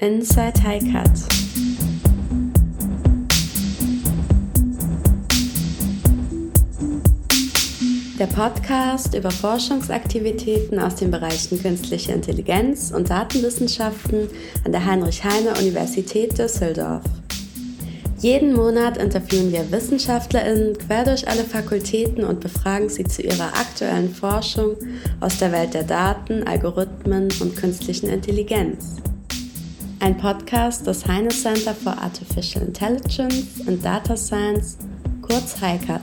Inside HiCut. Der Podcast über Forschungsaktivitäten aus den Bereichen künstliche Intelligenz und Datenwissenschaften an der Heinrich-Heine-Universität Düsseldorf. Jeden Monat interviewen wir WissenschaftlerInnen quer durch alle Fakultäten und befragen sie zu ihrer aktuellen Forschung aus der Welt der Daten, Algorithmen und künstlichen Intelligenz. Ein Podcast des Heine Center for Artificial Intelligence and Data Science, kurz HiCAT.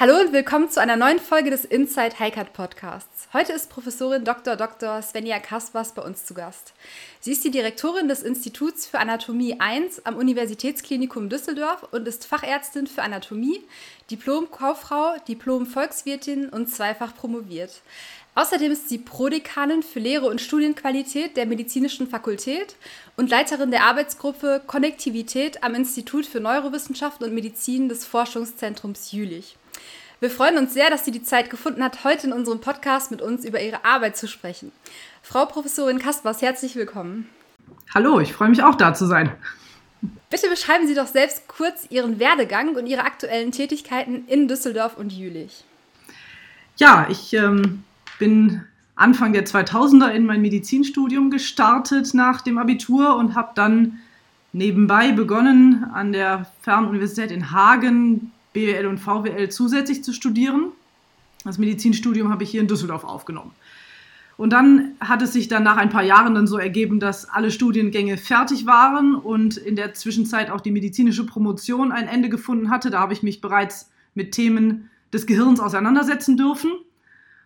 Hallo und willkommen zu einer neuen Folge des Inside HiCat Podcasts. Heute ist Professorin Dr. Dr. Svenja Kaspers bei uns zu Gast. Sie ist die Direktorin des Instituts für Anatomie 1 am Universitätsklinikum Düsseldorf und ist Fachärztin für Anatomie, Diplom-Kauffrau, Diplom-Volkswirtin und zweifach promoviert. Außerdem ist sie Prodekanin für Lehre und Studienqualität der Medizinischen Fakultät und Leiterin der Arbeitsgruppe Konnektivität am Institut für Neurowissenschaften und Medizin des Forschungszentrums Jülich. Wir freuen uns sehr, dass sie die Zeit gefunden hat, heute in unserem Podcast mit uns über ihre Arbeit zu sprechen. Frau Professorin Kaspers, herzlich willkommen. Hallo, ich freue mich auch da zu sein. Bitte beschreiben Sie doch selbst kurz Ihren Werdegang und Ihre aktuellen Tätigkeiten in Düsseldorf und Jülich. Ja, ich ähm, bin Anfang der 2000er in mein Medizinstudium gestartet nach dem Abitur und habe dann nebenbei begonnen, an der Fernuniversität in Hagen BWL und VWL zusätzlich zu studieren. Das Medizinstudium habe ich hier in Düsseldorf aufgenommen. Und dann hat es sich dann nach ein paar Jahren dann so ergeben, dass alle Studiengänge fertig waren und in der Zwischenzeit auch die medizinische Promotion ein Ende gefunden hatte. Da habe ich mich bereits mit Themen des Gehirns auseinandersetzen dürfen,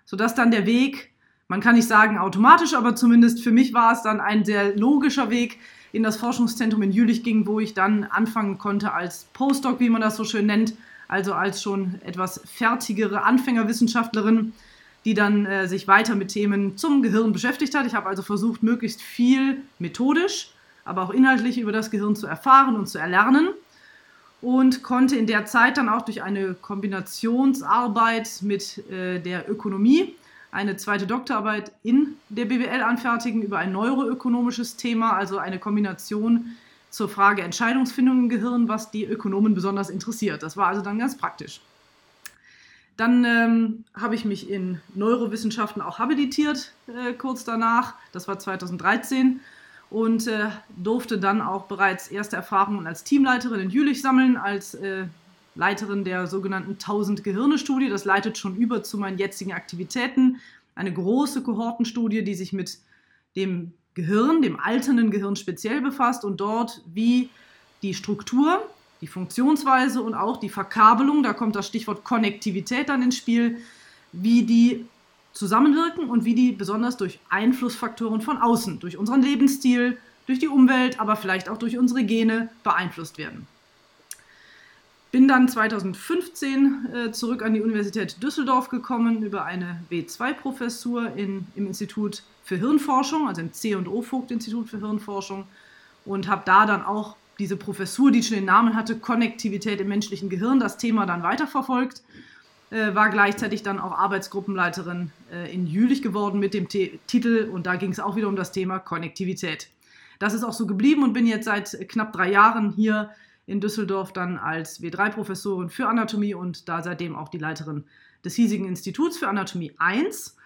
sodass dann der Weg, man kann nicht sagen automatisch, aber zumindest für mich war es dann ein sehr logischer Weg in das Forschungszentrum in Jülich ging, wo ich dann anfangen konnte als Postdoc, wie man das so schön nennt, also als schon etwas fertigere Anfängerwissenschaftlerin, die dann äh, sich weiter mit Themen zum Gehirn beschäftigt hat. Ich habe also versucht, möglichst viel methodisch, aber auch inhaltlich über das Gehirn zu erfahren und zu erlernen und konnte in der Zeit dann auch durch eine Kombinationsarbeit mit äh, der Ökonomie eine zweite Doktorarbeit in der BWL anfertigen über ein neuroökonomisches Thema, also eine Kombination zur Frage Entscheidungsfindung im Gehirn, was die Ökonomen besonders interessiert. Das war also dann ganz praktisch. Dann ähm, habe ich mich in Neurowissenschaften auch habilitiert, äh, kurz danach. Das war 2013 und äh, durfte dann auch bereits erste Erfahrungen als Teamleiterin in Jülich sammeln, als äh, Leiterin der sogenannten 1000 Gehirne-Studie. Das leitet schon über zu meinen jetzigen Aktivitäten. Eine große Kohortenstudie, die sich mit dem Gehirn, dem alternden Gehirn speziell befasst und dort wie die Struktur, die Funktionsweise und auch die Verkabelung, da kommt das Stichwort Konnektivität dann ins Spiel, wie die zusammenwirken und wie die besonders durch Einflussfaktoren von außen, durch unseren Lebensstil, durch die Umwelt, aber vielleicht auch durch unsere Gene beeinflusst werden. Bin dann 2015 äh, zurück an die Universität Düsseldorf gekommen über eine W2-Professur im Institut für Hirnforschung, also im C- und O-Vogt-Institut für Hirnforschung und habe da dann auch diese Professur, die schon den Namen hatte, Konnektivität im menschlichen Gehirn, das Thema dann weiterverfolgt. Äh, war gleichzeitig dann auch Arbeitsgruppenleiterin äh, in Jülich geworden mit dem T Titel und da ging es auch wieder um das Thema Konnektivität. Das ist auch so geblieben und bin jetzt seit knapp drei Jahren hier in Düsseldorf dann als W3-Professorin für Anatomie und da seitdem auch die Leiterin des hiesigen Instituts für Anatomie 1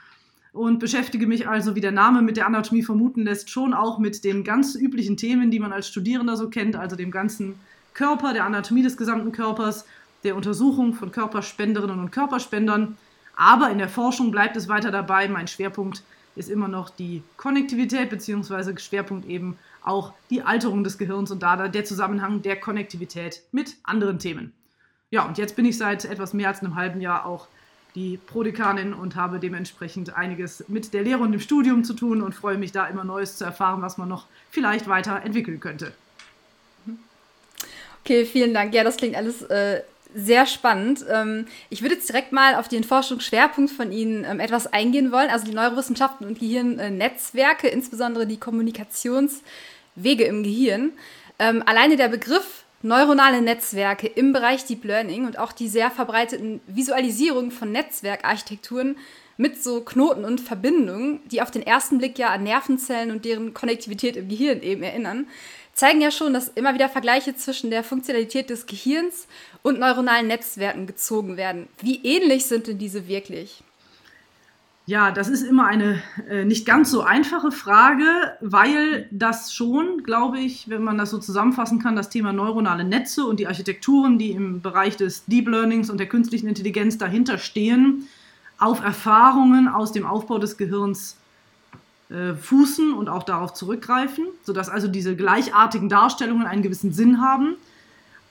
und beschäftige mich also, wie der Name mit der Anatomie vermuten lässt, schon auch mit den ganz üblichen Themen, die man als Studierender so kennt, also dem ganzen Körper, der Anatomie des gesamten Körpers, der Untersuchung von Körperspenderinnen und Körperspendern. Aber in der Forschung bleibt es weiter dabei. Mein Schwerpunkt ist immer noch die Konnektivität, beziehungsweise Schwerpunkt eben auch die Alterung des Gehirns und da der Zusammenhang der Konnektivität mit anderen Themen. Ja, und jetzt bin ich seit etwas mehr als einem halben Jahr auch die Prodekanin und habe dementsprechend einiges mit der Lehre und dem Studium zu tun und freue mich da immer Neues zu erfahren, was man noch vielleicht weiter entwickeln könnte. Okay, vielen Dank. Ja, das klingt alles äh, sehr spannend. Ähm, ich würde jetzt direkt mal auf den Forschungsschwerpunkt von Ihnen ähm, etwas eingehen wollen, also die Neurowissenschaften und Gehirnnetzwerke, insbesondere die Kommunikationswege im Gehirn. Ähm, alleine der Begriff neuronale Netzwerke im Bereich Deep Learning und auch die sehr verbreiteten Visualisierungen von Netzwerkarchitekturen mit so Knoten und Verbindungen, die auf den ersten Blick ja an Nervenzellen und deren Konnektivität im Gehirn eben erinnern, zeigen ja schon, dass immer wieder Vergleiche zwischen der Funktionalität des Gehirns und neuronalen Netzwerken gezogen werden. Wie ähnlich sind denn diese wirklich? Ja, das ist immer eine äh, nicht ganz so einfache Frage, weil das schon, glaube ich, wenn man das so zusammenfassen kann, das Thema neuronale Netze und die Architekturen, die im Bereich des Deep Learnings und der künstlichen Intelligenz dahinter stehen, auf Erfahrungen aus dem Aufbau des Gehirns äh, fußen und auch darauf zurückgreifen, sodass also diese gleichartigen Darstellungen einen gewissen Sinn haben.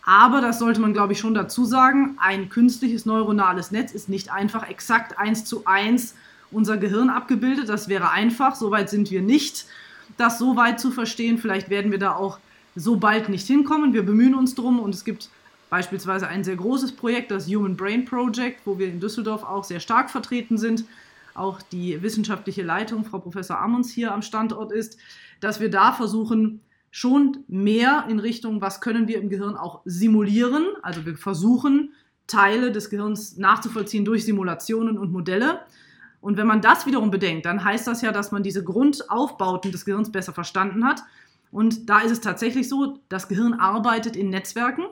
Aber das sollte man, glaube ich, schon dazu sagen, ein künstliches neuronales Netz ist nicht einfach exakt eins zu eins unser Gehirn abgebildet. Das wäre einfach, soweit sind wir nicht, das so weit zu verstehen. Vielleicht werden wir da auch so bald nicht hinkommen. Wir bemühen uns drum und es gibt beispielsweise ein sehr großes Projekt, das Human Brain Project, wo wir in Düsseldorf auch sehr stark vertreten sind. Auch die wissenschaftliche Leitung, Frau Professor Amunds, hier am Standort ist, dass wir da versuchen, schon mehr in Richtung, was können wir im Gehirn auch simulieren. Also wir versuchen, Teile des Gehirns nachzuvollziehen durch Simulationen und Modelle. Und wenn man das wiederum bedenkt, dann heißt das ja, dass man diese Grundaufbauten des Gehirns besser verstanden hat. Und da ist es tatsächlich so, das Gehirn arbeitet in Netzwerken,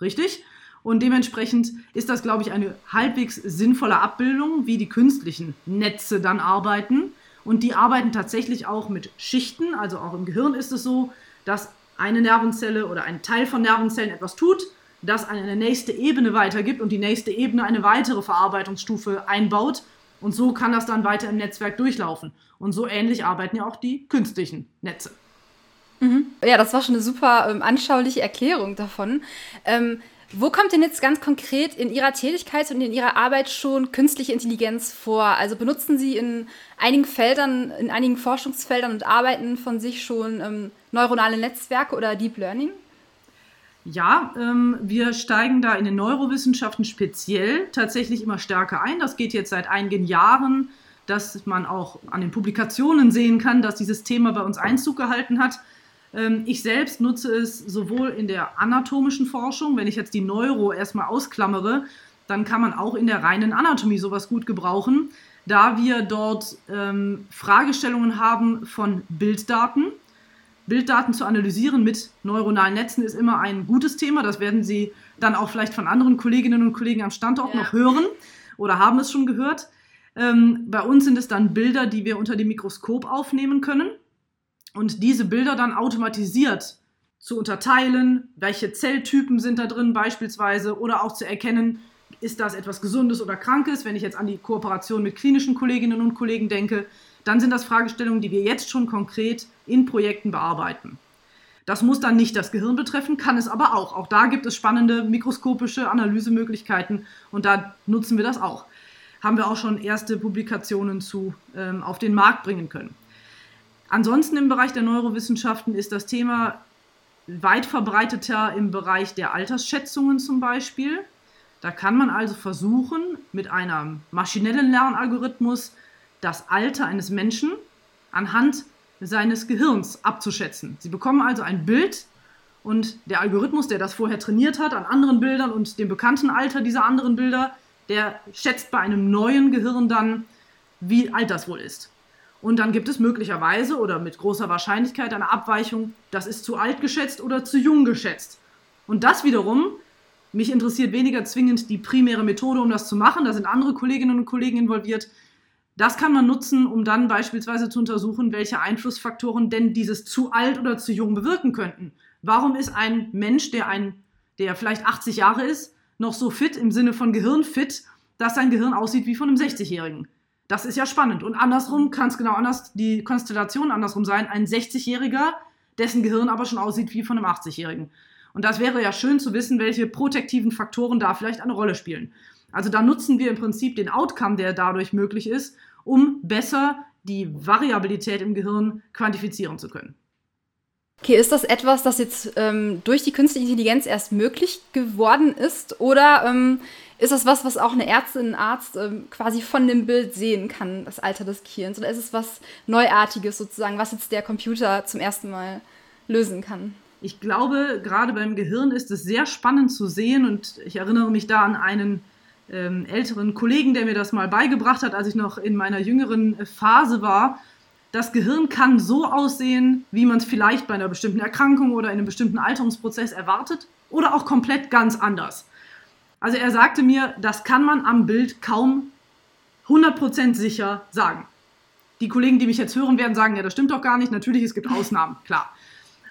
richtig? Und dementsprechend ist das, glaube ich, eine halbwegs sinnvolle Abbildung, wie die künstlichen Netze dann arbeiten. Und die arbeiten tatsächlich auch mit Schichten. Also auch im Gehirn ist es so, dass eine Nervenzelle oder ein Teil von Nervenzellen etwas tut, das eine nächste Ebene weitergibt und die nächste Ebene eine weitere Verarbeitungsstufe einbaut und so kann das dann weiter im Netzwerk durchlaufen. Und so ähnlich arbeiten ja auch die künstlichen Netze. Mhm. Ja, das war schon eine super ähm, anschauliche Erklärung davon. Ähm, wo kommt denn jetzt ganz konkret in Ihrer Tätigkeit und in Ihrer Arbeit schon künstliche Intelligenz vor? Also benutzen Sie in einigen Feldern, in einigen Forschungsfeldern und Arbeiten von sich schon ähm, neuronale Netzwerke oder Deep Learning? Ja, ähm, wir steigen da in den Neurowissenschaften speziell tatsächlich immer stärker ein. Das geht jetzt seit einigen Jahren, dass man auch an den Publikationen sehen kann, dass dieses Thema bei uns Einzug gehalten hat. Ähm, ich selbst nutze es sowohl in der anatomischen Forschung, wenn ich jetzt die Neuro erstmal ausklammere, dann kann man auch in der reinen Anatomie sowas gut gebrauchen, da wir dort ähm, Fragestellungen haben von Bilddaten Bilddaten zu analysieren mit neuronalen Netzen ist immer ein gutes Thema. Das werden Sie dann auch vielleicht von anderen Kolleginnen und Kollegen am Standort ja. noch hören oder haben es schon gehört. Ähm, bei uns sind es dann Bilder, die wir unter dem Mikroskop aufnehmen können und diese Bilder dann automatisiert zu unterteilen, welche Zelltypen sind da drin beispielsweise oder auch zu erkennen, ist das etwas Gesundes oder Krankes. Wenn ich jetzt an die Kooperation mit klinischen Kolleginnen und Kollegen denke, dann sind das Fragestellungen, die wir jetzt schon konkret in Projekten bearbeiten. Das muss dann nicht das Gehirn betreffen, kann es aber auch. Auch da gibt es spannende mikroskopische Analysemöglichkeiten und da nutzen wir das auch. Haben wir auch schon erste Publikationen zu ähm, auf den Markt bringen können. Ansonsten im Bereich der Neurowissenschaften ist das Thema weit verbreiteter im Bereich der Altersschätzungen zum Beispiel. Da kann man also versuchen, mit einem maschinellen Lernalgorithmus das Alter eines Menschen anhand seines Gehirns abzuschätzen. Sie bekommen also ein Bild und der Algorithmus, der das vorher trainiert hat an anderen Bildern und dem bekannten Alter dieser anderen Bilder, der schätzt bei einem neuen Gehirn dann, wie alt das wohl ist. Und dann gibt es möglicherweise oder mit großer Wahrscheinlichkeit eine Abweichung, das ist zu alt geschätzt oder zu jung geschätzt. Und das wiederum, mich interessiert weniger zwingend die primäre Methode, um das zu machen, da sind andere Kolleginnen und Kollegen involviert, das kann man nutzen, um dann beispielsweise zu untersuchen, welche Einflussfaktoren denn dieses zu alt oder zu jung bewirken könnten. Warum ist ein Mensch, der, ein, der vielleicht 80 Jahre ist, noch so fit im Sinne von Gehirn fit, dass sein Gehirn aussieht wie von einem 60-Jährigen? Das ist ja spannend. Und andersrum kann es genau anders, die Konstellation andersrum sein. Ein 60-Jähriger, dessen Gehirn aber schon aussieht wie von einem 80-Jährigen. Und das wäre ja schön zu wissen, welche protektiven Faktoren da vielleicht eine Rolle spielen. Also da nutzen wir im Prinzip den Outcome, der dadurch möglich ist, um besser die Variabilität im Gehirn quantifizieren zu können. Okay, ist das etwas, das jetzt ähm, durch die künstliche Intelligenz erst möglich geworden ist? Oder ähm, ist das was, was auch eine Ärztin, ein Arzt ähm, quasi von dem Bild sehen kann, das Alter des Gehirns? Oder ist es was Neuartiges sozusagen, was jetzt der Computer zum ersten Mal lösen kann? Ich glaube, gerade beim Gehirn ist es sehr spannend zu sehen und ich erinnere mich da an einen ähm, älteren Kollegen, der mir das mal beigebracht hat, als ich noch in meiner jüngeren Phase war. Das Gehirn kann so aussehen, wie man es vielleicht bei einer bestimmten Erkrankung oder in einem bestimmten Alterungsprozess erwartet oder auch komplett ganz anders. Also er sagte mir, das kann man am Bild kaum 100% sicher sagen. Die Kollegen, die mich jetzt hören, werden sagen, ja, das stimmt doch gar nicht. Natürlich, es gibt Ausnahmen, klar.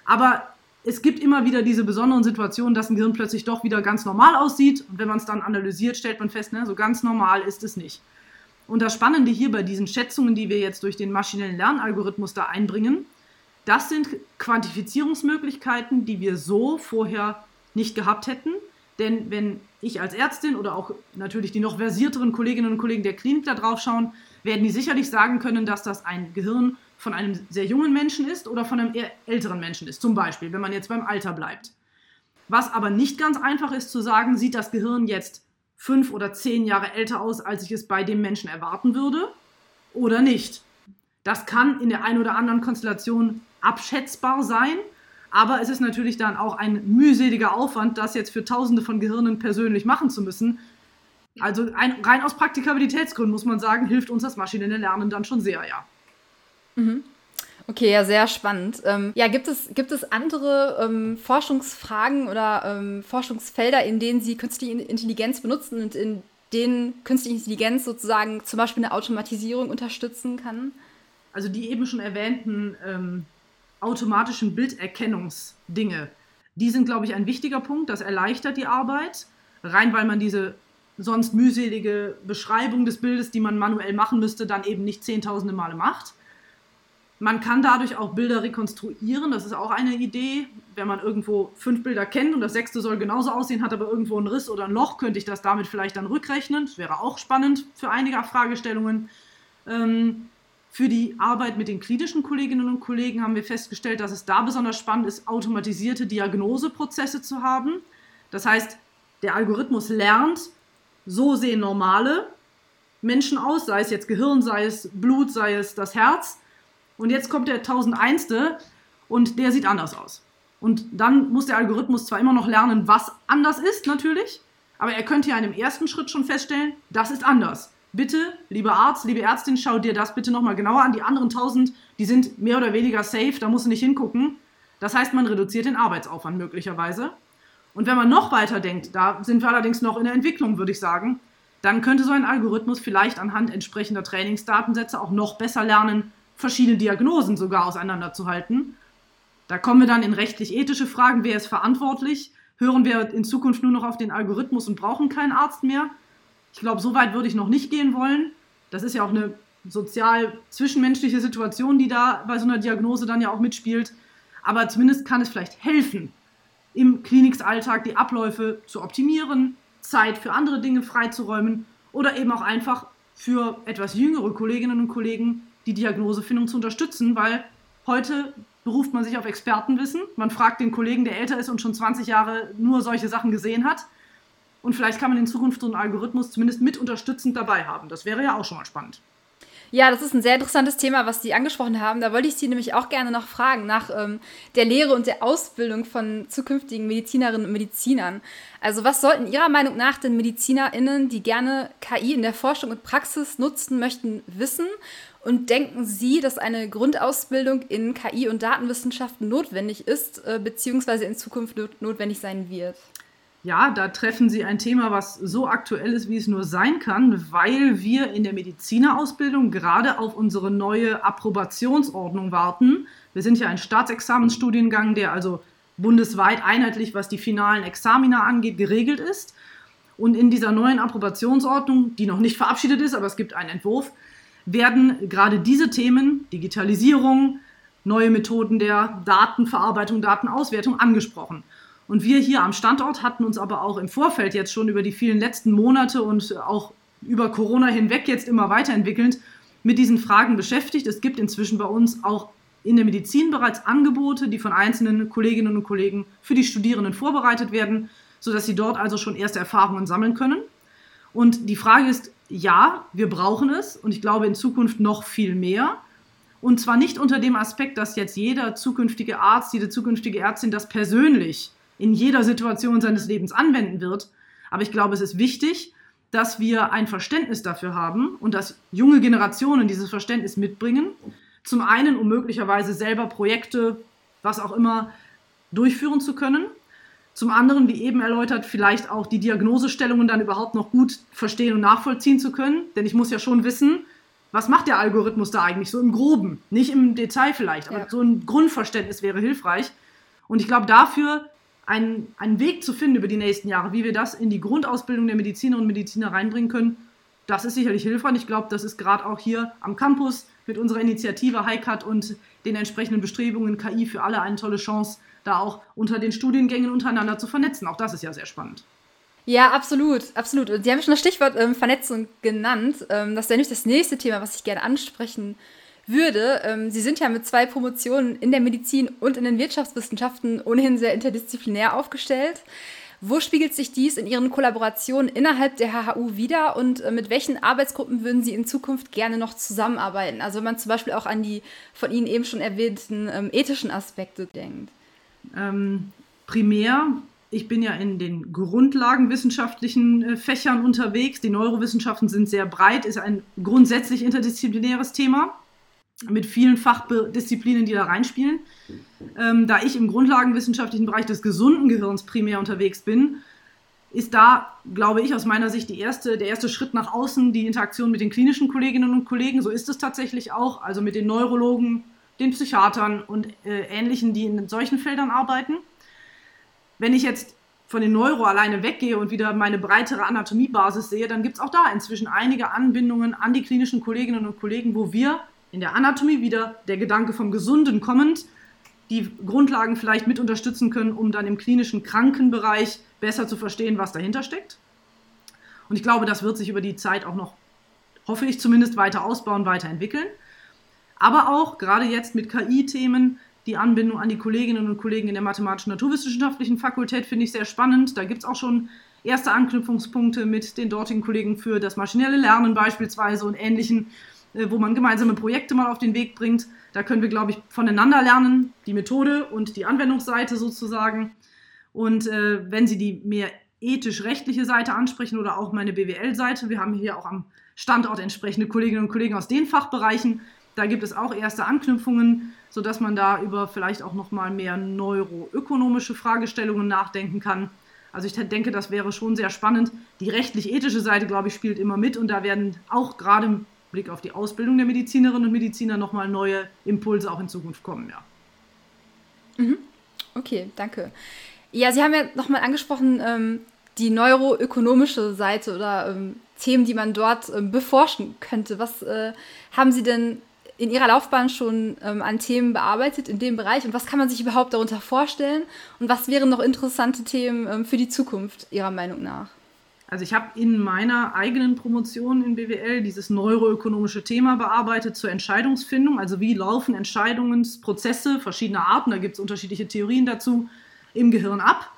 Aber es gibt immer wieder diese besonderen Situationen, dass ein Gehirn plötzlich doch wieder ganz normal aussieht. Und wenn man es dann analysiert, stellt man fest, ne, so ganz normal ist es nicht. Und das Spannende hier bei diesen Schätzungen, die wir jetzt durch den maschinellen Lernalgorithmus da einbringen, das sind Quantifizierungsmöglichkeiten, die wir so vorher nicht gehabt hätten. Denn wenn ich als Ärztin oder auch natürlich die noch versierteren Kolleginnen und Kollegen der Klinik da drauf schauen, werden die sicherlich sagen können, dass das ein Gehirn von einem sehr jungen Menschen ist oder von einem eher älteren Menschen ist. Zum Beispiel, wenn man jetzt beim Alter bleibt. Was aber nicht ganz einfach ist zu sagen, sieht das Gehirn jetzt fünf oder zehn Jahre älter aus, als ich es bei dem Menschen erwarten würde oder nicht. Das kann in der einen oder anderen Konstellation abschätzbar sein, aber es ist natürlich dann auch ein mühseliger Aufwand, das jetzt für Tausende von Gehirnen persönlich machen zu müssen. Also ein, rein aus Praktikabilitätsgründen muss man sagen, hilft uns das maschinelle Lernen dann schon sehr, ja. Mhm. Okay, ja, sehr spannend. Ähm, ja, gibt es, gibt es andere ähm, Forschungsfragen oder ähm, Forschungsfelder, in denen Sie künstliche Intelligenz benutzen und in denen künstliche Intelligenz sozusagen zum Beispiel eine Automatisierung unterstützen kann? Also die eben schon erwähnten ähm, automatischen Bilderkennungsdinge, die sind, glaube ich, ein wichtiger Punkt. Das erleichtert die Arbeit, rein weil man diese sonst mühselige Beschreibung des Bildes, die man manuell machen müsste, dann eben nicht zehntausende Male macht. Man kann dadurch auch Bilder rekonstruieren. Das ist auch eine Idee. Wenn man irgendwo fünf Bilder kennt und das sechste soll genauso aussehen, hat aber irgendwo einen Riss oder ein Loch, könnte ich das damit vielleicht dann rückrechnen. Das wäre auch spannend für einige Fragestellungen. Ähm, für die Arbeit mit den klinischen Kolleginnen und Kollegen haben wir festgestellt, dass es da besonders spannend ist, automatisierte Diagnoseprozesse zu haben. Das heißt, der Algorithmus lernt, so sehen normale Menschen aus, sei es jetzt Gehirn, sei es Blut, sei es das Herz und jetzt kommt der 1001. und der sieht anders aus. Und dann muss der Algorithmus zwar immer noch lernen, was anders ist, natürlich, aber er könnte ja in dem ersten Schritt schon feststellen, das ist anders. Bitte, lieber Arzt, liebe Ärztin, schau dir das bitte nochmal genauer an. Die anderen 1000, die sind mehr oder weniger safe, da musst du nicht hingucken. Das heißt, man reduziert den Arbeitsaufwand möglicherweise. Und wenn man noch weiter denkt, da sind wir allerdings noch in der Entwicklung, würde ich sagen, dann könnte so ein Algorithmus vielleicht anhand entsprechender Trainingsdatensätze auch noch besser lernen, verschiedene Diagnosen sogar auseinanderzuhalten. Da kommen wir dann in rechtlich-ethische Fragen. Wer ist verantwortlich? Hören wir in Zukunft nur noch auf den Algorithmus und brauchen keinen Arzt mehr? Ich glaube, so weit würde ich noch nicht gehen wollen. Das ist ja auch eine sozial-zwischenmenschliche Situation, die da bei so einer Diagnose dann ja auch mitspielt. Aber zumindest kann es vielleicht helfen, im Klinikalltag die Abläufe zu optimieren, Zeit für andere Dinge freizuräumen oder eben auch einfach für etwas jüngere Kolleginnen und Kollegen die Diagnosefindung zu unterstützen, weil heute beruft man sich auf Expertenwissen. Man fragt den Kollegen, der älter ist und schon 20 Jahre nur solche Sachen gesehen hat. Und vielleicht kann man in Zukunft so einen Algorithmus zumindest mit unterstützend dabei haben. Das wäre ja auch schon mal spannend. Ja, das ist ein sehr interessantes Thema, was Sie angesprochen haben. Da wollte ich Sie nämlich auch gerne noch fragen nach ähm, der Lehre und der Ausbildung von zukünftigen Medizinerinnen und Medizinern. Also was sollten Ihrer Meinung nach denn MedizinerInnen, die gerne KI in der Forschung und Praxis nutzen möchten, wissen? Und denken Sie, dass eine Grundausbildung in KI und Datenwissenschaften notwendig ist, äh, beziehungsweise in Zukunft not notwendig sein wird? Ja, da treffen Sie ein Thema, was so aktuell ist, wie es nur sein kann, weil wir in der Medizinerausbildung gerade auf unsere neue Approbationsordnung warten. Wir sind ja ein Staatsexamensstudiengang, der also bundesweit einheitlich, was die finalen Examina angeht, geregelt ist. Und in dieser neuen Approbationsordnung, die noch nicht verabschiedet ist, aber es gibt einen Entwurf, werden gerade diese Themen, Digitalisierung, neue Methoden der Datenverarbeitung, Datenauswertung angesprochen. Und wir hier am Standort hatten uns aber auch im Vorfeld jetzt schon über die vielen letzten Monate und auch über Corona hinweg jetzt immer weiterentwickelnd mit diesen Fragen beschäftigt. Es gibt inzwischen bei uns auch in der Medizin bereits Angebote, die von einzelnen Kolleginnen und Kollegen für die Studierenden vorbereitet werden, sodass sie dort also schon erste Erfahrungen sammeln können. Und die Frage ist, ja, wir brauchen es und ich glaube in Zukunft noch viel mehr. Und zwar nicht unter dem Aspekt, dass jetzt jeder zukünftige Arzt, jede zukünftige Ärztin das persönlich in jeder Situation seines Lebens anwenden wird. Aber ich glaube, es ist wichtig, dass wir ein Verständnis dafür haben und dass junge Generationen dieses Verständnis mitbringen. Zum einen, um möglicherweise selber Projekte, was auch immer, durchführen zu können. Zum anderen, wie eben erläutert, vielleicht auch die Diagnosestellungen dann überhaupt noch gut verstehen und nachvollziehen zu können. Denn ich muss ja schon wissen, was macht der Algorithmus da eigentlich so im Groben? Nicht im Detail vielleicht, aber ja. so ein Grundverständnis wäre hilfreich. Und ich glaube, dafür einen, einen Weg zu finden über die nächsten Jahre, wie wir das in die Grundausbildung der Medizinerinnen und Mediziner reinbringen können, das ist sicherlich hilfreich. Ich glaube, das ist gerade auch hier am Campus mit unserer Initiative HiCat und den entsprechenden Bestrebungen KI für alle eine tolle Chance, da auch unter den Studiengängen untereinander zu vernetzen. Auch das ist ja sehr spannend. Ja, absolut, absolut. Sie haben schon das Stichwort ähm, Vernetzung genannt. Ähm, das wäre nämlich das nächste Thema, was ich gerne ansprechen würde. Ähm, Sie sind ja mit zwei Promotionen in der Medizin und in den Wirtschaftswissenschaften ohnehin sehr interdisziplinär aufgestellt. Wo spiegelt sich dies in Ihren Kollaborationen innerhalb der HHU wieder und äh, mit welchen Arbeitsgruppen würden Sie in Zukunft gerne noch zusammenarbeiten? Also wenn man zum Beispiel auch an die von Ihnen eben schon erwähnten ähm, ethischen Aspekte denkt. Ähm, primär ich bin ja in den grundlagenwissenschaftlichen äh, Fächern unterwegs. Die Neurowissenschaften sind sehr breit, ist ein grundsätzlich interdisziplinäres Thema mit vielen Fachdisziplinen, die da reinspielen. Ähm, da ich im grundlagenwissenschaftlichen Bereich des gesunden Gehirns primär unterwegs bin, ist da, glaube ich, aus meiner Sicht erste, der erste Schritt nach außen die Interaktion mit den klinischen Kolleginnen und Kollegen. So ist es tatsächlich auch, also mit den Neurologen, den Psychiatern und äh, Ähnlichen, die in solchen Feldern arbeiten. Wenn ich jetzt von den Neuro alleine weggehe und wieder meine breitere Anatomiebasis sehe, dann gibt es auch da inzwischen einige Anbindungen an die klinischen Kolleginnen und Kollegen, wo wir in der Anatomie wieder der Gedanke vom Gesunden kommend die Grundlagen vielleicht mit unterstützen können, um dann im klinischen Krankenbereich besser zu verstehen, was dahinter steckt. Und ich glaube, das wird sich über die Zeit auch noch, hoffe ich zumindest, weiter ausbauen, weiterentwickeln. Aber auch gerade jetzt mit KI-Themen die Anbindung an die Kolleginnen und Kollegen in der mathematischen naturwissenschaftlichen Fakultät finde ich sehr spannend. Da gibt es auch schon erste Anknüpfungspunkte mit den dortigen Kollegen für das maschinelle Lernen beispielsweise und ähnlichen, äh, wo man gemeinsame Projekte mal auf den Weg bringt. Da können wir, glaube ich, voneinander lernen, die Methode und die Anwendungsseite sozusagen. Und äh, wenn Sie die mehr ethisch-rechtliche Seite ansprechen oder auch meine BWL-Seite, wir haben hier auch am Standort entsprechende Kolleginnen und Kollegen aus den Fachbereichen, da gibt es auch erste Anknüpfungen, sodass man da über vielleicht auch noch mal mehr neuroökonomische Fragestellungen nachdenken kann. Also ich denke, das wäre schon sehr spannend. Die rechtlich-ethische Seite, glaube ich, spielt immer mit und da werden auch gerade Blick auf die Ausbildung der Medizinerinnen und Mediziner noch mal neue Impulse auch in Zukunft kommen, ja. Mhm. Okay, danke. Ja, Sie haben ja nochmal angesprochen, ähm, die neuroökonomische Seite oder ähm, Themen, die man dort ähm, beforschen könnte. Was äh, haben Sie denn in Ihrer Laufbahn schon ähm, an Themen bearbeitet in dem Bereich und was kann man sich überhaupt darunter vorstellen und was wären noch interessante Themen ähm, für die Zukunft Ihrer Meinung nach? Also ich habe in meiner eigenen Promotion in BWL dieses neuroökonomische Thema bearbeitet zur Entscheidungsfindung. Also wie laufen Entscheidungsprozesse verschiedener Arten, da gibt es unterschiedliche Theorien dazu, im Gehirn ab.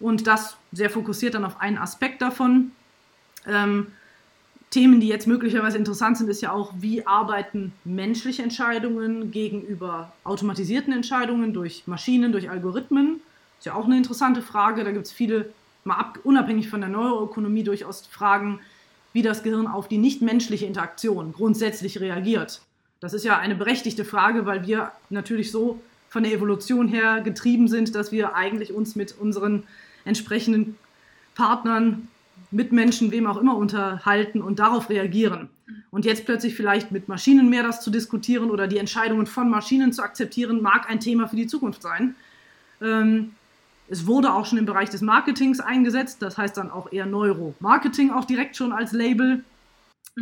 Und das sehr fokussiert dann auf einen Aspekt davon. Ähm, Themen, die jetzt möglicherweise interessant sind, ist ja auch, wie arbeiten menschliche Entscheidungen gegenüber automatisierten Entscheidungen durch Maschinen, durch Algorithmen. Ist ja auch eine interessante Frage. Da gibt es viele, mal ab, unabhängig von der Neuroökonomie, durchaus Fragen, wie das Gehirn auf die nichtmenschliche Interaktion grundsätzlich reagiert. Das ist ja eine berechtigte Frage, weil wir natürlich so von der Evolution her getrieben sind, dass wir eigentlich uns mit unseren entsprechenden Partnern Mitmenschen, wem auch immer unterhalten und darauf reagieren. Und jetzt plötzlich vielleicht mit Maschinen mehr das zu diskutieren oder die Entscheidungen von Maschinen zu akzeptieren, mag ein Thema für die Zukunft sein. Ähm, es wurde auch schon im Bereich des Marketings eingesetzt, das heißt dann auch eher Neuromarketing auch direkt schon als Label,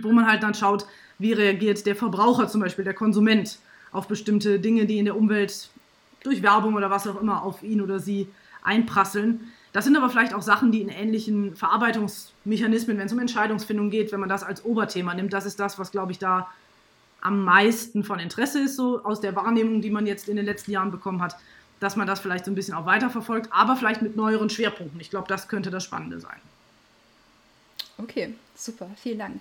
wo man halt dann schaut, wie reagiert der Verbraucher zum Beispiel, der Konsument auf bestimmte Dinge, die in der Umwelt durch Werbung oder was auch immer auf ihn oder sie einprasseln. Das sind aber vielleicht auch Sachen, die in ähnlichen Verarbeitungsmechanismen, wenn es um Entscheidungsfindung geht, wenn man das als Oberthema nimmt, das ist das, was, glaube ich, da am meisten von Interesse ist, so aus der Wahrnehmung, die man jetzt in den letzten Jahren bekommen hat, dass man das vielleicht so ein bisschen auch weiterverfolgt, aber vielleicht mit neueren Schwerpunkten. Ich glaube, das könnte das Spannende sein. Okay, super, vielen Dank.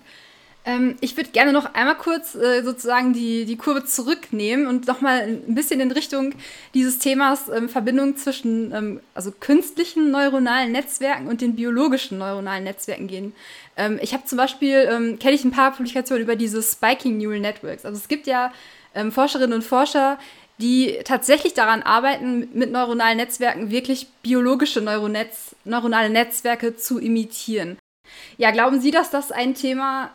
Ähm, ich würde gerne noch einmal kurz äh, sozusagen die, die Kurve zurücknehmen und nochmal ein bisschen in Richtung dieses Themas ähm, Verbindung zwischen ähm, also künstlichen neuronalen Netzwerken und den biologischen neuronalen Netzwerken gehen. Ähm, ich habe zum Beispiel, ähm, kenne ich ein paar Publikationen über diese Spiking Neural Networks. Also es gibt ja ähm, Forscherinnen und Forscher, die tatsächlich daran arbeiten, mit neuronalen Netzwerken wirklich biologische Neuronetz, neuronale Netzwerke zu imitieren. Ja, glauben Sie, dass das ein Thema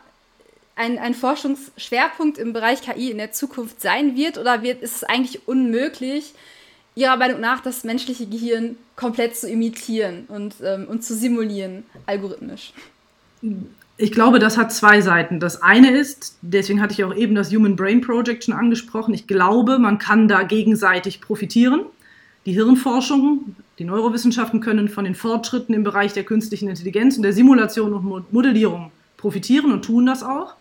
ein, ein Forschungsschwerpunkt im Bereich KI in der Zukunft sein wird oder wird, ist es eigentlich unmöglich, Ihrer Meinung nach das menschliche Gehirn komplett zu imitieren und, ähm, und zu simulieren, algorithmisch? Ich glaube, das hat zwei Seiten. Das eine ist, deswegen hatte ich auch eben das Human Brain Project schon angesprochen, ich glaube, man kann da gegenseitig profitieren. Die Hirnforschung, die Neurowissenschaften können von den Fortschritten im Bereich der künstlichen Intelligenz und der Simulation und Modellierung profitieren und tun das auch.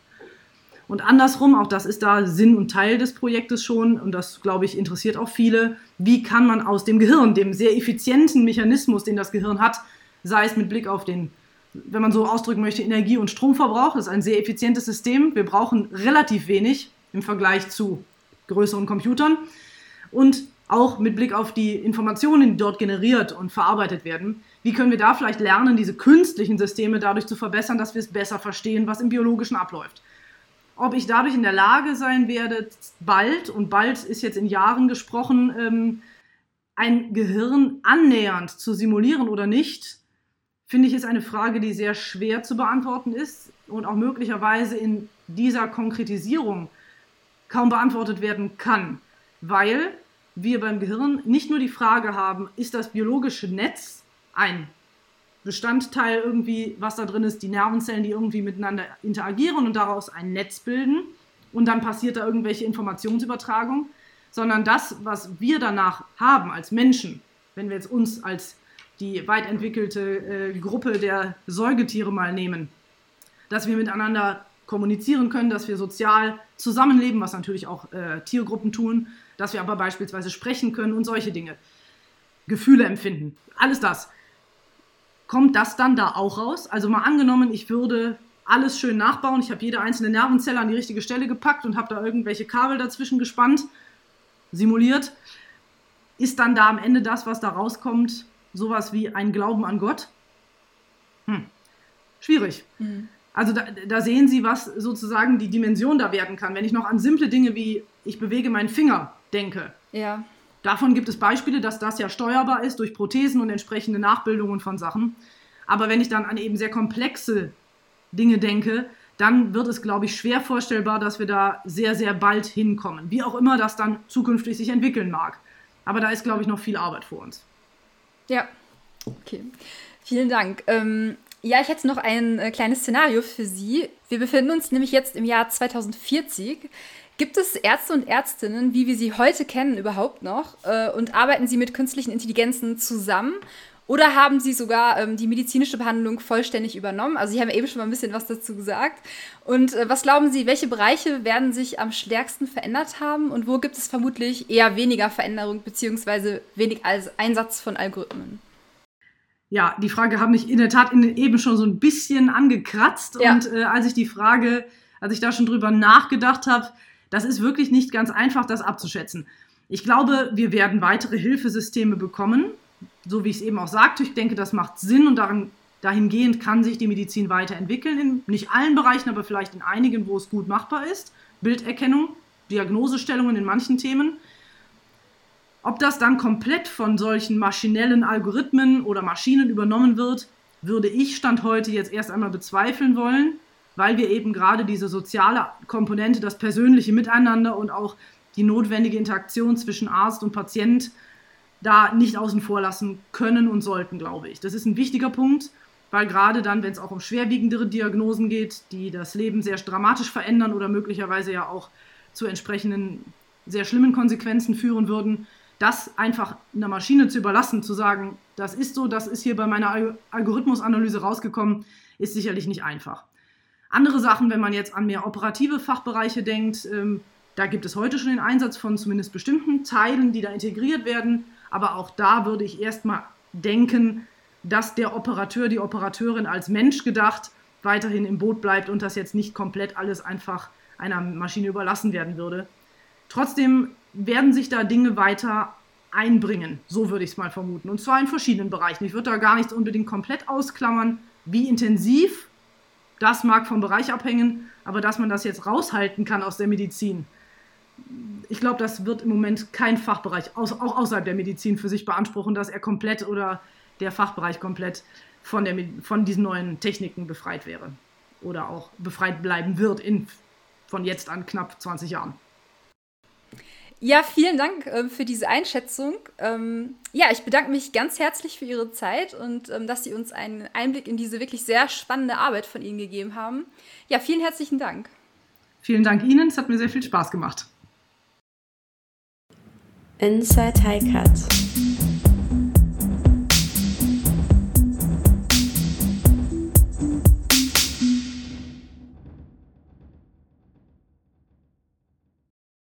Und andersrum, auch das ist da Sinn und Teil des Projektes schon, und das, glaube ich, interessiert auch viele, wie kann man aus dem Gehirn, dem sehr effizienten Mechanismus, den das Gehirn hat, sei es mit Blick auf den, wenn man so ausdrücken möchte, Energie- und Stromverbrauch, das ist ein sehr effizientes System. Wir brauchen relativ wenig im Vergleich zu größeren Computern. Und auch mit Blick auf die Informationen, die dort generiert und verarbeitet werden, wie können wir da vielleicht lernen, diese künstlichen Systeme dadurch zu verbessern, dass wir es besser verstehen, was im biologischen abläuft ob ich dadurch in der Lage sein werde, bald, und bald ist jetzt in Jahren gesprochen, ähm, ein Gehirn annähernd zu simulieren oder nicht, finde ich, ist eine Frage, die sehr schwer zu beantworten ist und auch möglicherweise in dieser Konkretisierung kaum beantwortet werden kann, weil wir beim Gehirn nicht nur die Frage haben, ist das biologische Netz ein Bestandteil irgendwie, was da drin ist, die Nervenzellen, die irgendwie miteinander interagieren und daraus ein Netz bilden und dann passiert da irgendwelche Informationsübertragung, sondern das, was wir danach haben als Menschen, wenn wir jetzt uns als die weit entwickelte äh, Gruppe der Säugetiere mal nehmen, dass wir miteinander kommunizieren können, dass wir sozial zusammenleben, was natürlich auch äh, Tiergruppen tun, dass wir aber beispielsweise sprechen können und solche Dinge. Gefühle empfinden, alles das kommt das dann da auch raus? Also mal angenommen, ich würde alles schön nachbauen, ich habe jede einzelne Nervenzelle an die richtige Stelle gepackt und habe da irgendwelche Kabel dazwischen gespannt, simuliert. Ist dann da am Ende das, was da rauskommt, sowas wie ein Glauben an Gott? Hm. Schwierig. Mhm. Also da, da, sehen Sie, was sozusagen die Dimension da werden kann. Wenn ich noch an simple Dinge wie ich bewege meinen Finger denke, ja. Davon gibt es Beispiele, dass das ja steuerbar ist durch Prothesen und entsprechende Nachbildungen von Sachen. Aber wenn ich dann an eben sehr komplexe Dinge denke, dann wird es, glaube ich, schwer vorstellbar, dass wir da sehr, sehr bald hinkommen. Wie auch immer das dann zukünftig sich entwickeln mag. Aber da ist, glaube ich, noch viel Arbeit vor uns. Ja, okay. Vielen Dank. Ähm, ja, ich hätte noch ein äh, kleines Szenario für Sie. Wir befinden uns nämlich jetzt im Jahr 2040. Gibt es Ärzte und Ärztinnen, wie wir sie heute kennen, überhaupt noch? Äh, und arbeiten sie mit künstlichen Intelligenzen zusammen? Oder haben sie sogar ähm, die medizinische Behandlung vollständig übernommen? Also Sie haben ja eben schon mal ein bisschen was dazu gesagt. Und äh, was glauben Sie, welche Bereiche werden sich am stärksten verändert haben und wo gibt es vermutlich eher weniger Veränderung bzw. wenig Einsatz von Algorithmen? Ja, die Frage habe ich in der Tat in, eben schon so ein bisschen angekratzt. Ja. Und äh, als ich die Frage, als ich da schon drüber nachgedacht habe, das ist wirklich nicht ganz einfach, das abzuschätzen. Ich glaube, wir werden weitere Hilfesysteme bekommen, so wie ich es eben auch sagte. Ich denke, das macht Sinn und daran, dahingehend kann sich die Medizin weiterentwickeln. In nicht allen Bereichen, aber vielleicht in einigen, wo es gut machbar ist. Bilderkennung, Diagnosestellungen in manchen Themen. Ob das dann komplett von solchen maschinellen Algorithmen oder Maschinen übernommen wird, würde ich Stand heute jetzt erst einmal bezweifeln wollen weil wir eben gerade diese soziale Komponente, das persönliche Miteinander und auch die notwendige Interaktion zwischen Arzt und Patient da nicht außen vor lassen können und sollten, glaube ich. Das ist ein wichtiger Punkt, weil gerade dann, wenn es auch um schwerwiegendere Diagnosen geht, die das Leben sehr dramatisch verändern oder möglicherweise ja auch zu entsprechenden sehr schlimmen Konsequenzen führen würden, das einfach einer Maschine zu überlassen, zu sagen, das ist so, das ist hier bei meiner Algorithmusanalyse rausgekommen, ist sicherlich nicht einfach. Andere Sachen, wenn man jetzt an mehr operative Fachbereiche denkt, ähm, da gibt es heute schon den Einsatz von zumindest bestimmten Teilen, die da integriert werden. Aber auch da würde ich erstmal denken, dass der Operateur, die Operateurin als Mensch gedacht weiterhin im Boot bleibt und das jetzt nicht komplett alles einfach einer Maschine überlassen werden würde. Trotzdem werden sich da Dinge weiter einbringen, so würde ich es mal vermuten. Und zwar in verschiedenen Bereichen. Ich würde da gar nichts unbedingt komplett ausklammern, wie intensiv, das mag vom Bereich abhängen, aber dass man das jetzt raushalten kann aus der Medizin, ich glaube, das wird im Moment kein Fachbereich, auch außerhalb der Medizin, für sich beanspruchen, dass er komplett oder der Fachbereich komplett von, der, von diesen neuen Techniken befreit wäre. Oder auch befreit bleiben wird in, von jetzt an knapp 20 Jahren. Ja, vielen Dank äh, für diese Einschätzung. Ähm, ja, ich bedanke mich ganz herzlich für Ihre Zeit und ähm, dass Sie uns einen Einblick in diese wirklich sehr spannende Arbeit von Ihnen gegeben haben. Ja, vielen herzlichen Dank. Vielen Dank Ihnen, es hat mir sehr viel Spaß gemacht. Inside High Cut.